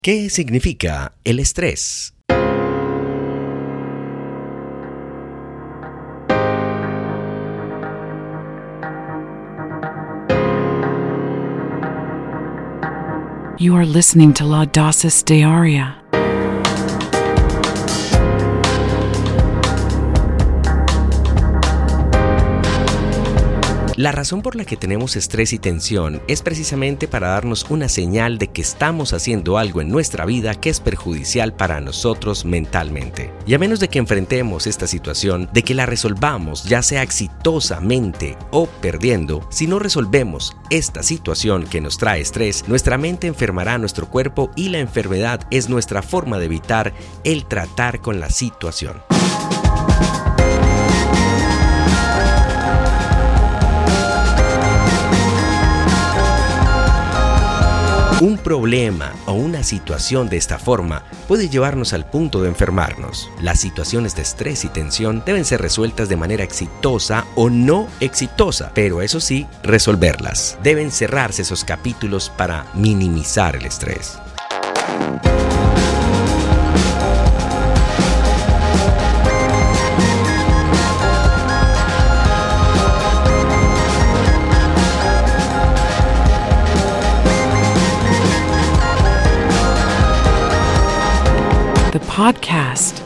¿Qué significa el estrés? You are listening to La Dosis Diaria. La razón por la que tenemos estrés y tensión es precisamente para darnos una señal de que estamos haciendo algo en nuestra vida que es perjudicial para nosotros mentalmente. Y a menos de que enfrentemos esta situación, de que la resolvamos ya sea exitosamente o perdiendo, si no resolvemos esta situación que nos trae estrés, nuestra mente enfermará nuestro cuerpo y la enfermedad es nuestra forma de evitar el tratar con la situación. Un problema o una situación de esta forma puede llevarnos al punto de enfermarnos. Las situaciones de estrés y tensión deben ser resueltas de manera exitosa o no exitosa, pero eso sí, resolverlas. Deben cerrarse esos capítulos para minimizar el estrés. Podcast.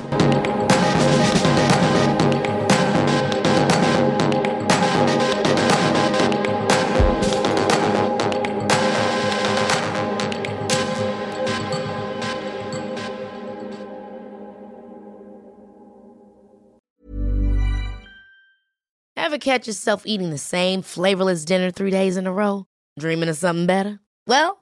Ever catch yourself eating the same flavorless dinner three days in a row? Dreaming of something better? Well,